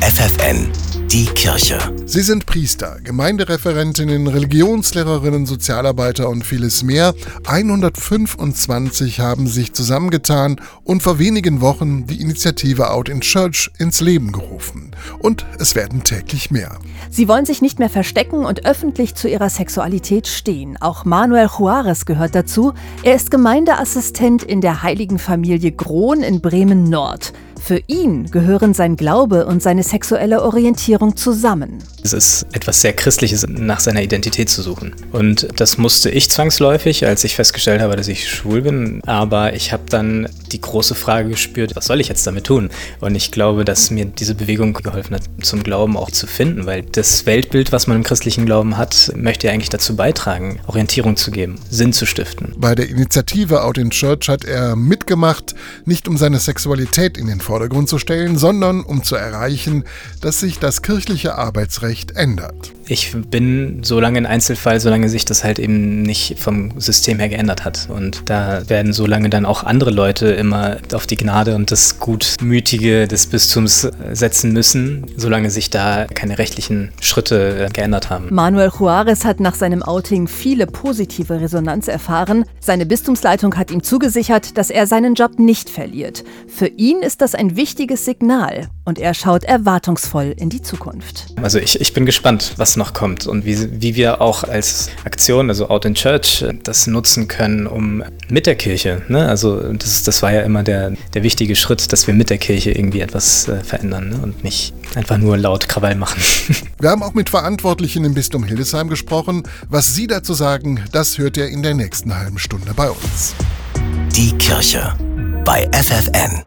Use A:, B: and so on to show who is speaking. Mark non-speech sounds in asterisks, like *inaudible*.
A: FFN die Kirche.
B: Sie sind Priester, Gemeindereferentinnen, Religionslehrerinnen, Sozialarbeiter und vieles mehr. 125 haben sich zusammengetan und vor wenigen Wochen die Initiative Out in Church ins Leben gerufen. Und es werden täglich mehr.
C: Sie wollen sich nicht mehr verstecken und öffentlich zu ihrer Sexualität stehen. Auch Manuel Juarez gehört dazu. Er ist Gemeindeassistent in der Heiligen Familie Grohn in Bremen Nord. Für ihn gehören sein Glaube und seine sexuelle Orientierung zusammen.
D: Es ist etwas sehr Christliches, nach seiner Identität zu suchen. Und das musste ich zwangsläufig, als ich festgestellt habe, dass ich schwul bin. Aber ich habe dann die große Frage gespürt, was soll ich jetzt damit tun? Und ich glaube, dass mir diese Bewegung geholfen hat, zum Glauben auch zu finden, weil das Weltbild, was man im christlichen Glauben hat, möchte ja eigentlich dazu beitragen, Orientierung zu geben, Sinn zu stiften.
B: Bei der Initiative Out in Church hat er mitgemacht, nicht um seine Sexualität in den Vordergrund zu stellen, sondern um zu erreichen, dass sich das kirchliche Arbeitsrecht ändert.
D: Ich bin so lange ein Einzelfall, solange sich das halt eben nicht vom System her geändert hat. Und da werden so lange dann auch andere Leute immer auf die Gnade und das Gutmütige des Bistums setzen müssen, solange sich da keine rechtlichen Schritte äh, geändert haben.
C: Manuel Juarez hat nach seinem Outing viele positive Resonanz erfahren. Seine Bistumsleitung hat ihm zugesichert, dass er seinen Job nicht verliert. Für ihn ist das ein wichtiges Signal und er schaut erwartungsvoll in die Zukunft.
D: Also ich, ich bin gespannt, was noch kommt und wie, wie wir auch als Aktion, also Out in Church, das nutzen können, um mit der Kirche, ne? also das, das war ja immer der, der wichtige Schritt, dass wir mit der Kirche irgendwie etwas äh, verändern ne? und nicht einfach nur laut Krawall machen. *laughs*
B: Wir haben auch mit Verantwortlichen im Bistum Hildesheim gesprochen. Was Sie dazu sagen, das hört ihr in der nächsten halben Stunde bei uns.
A: Die Kirche bei FFN.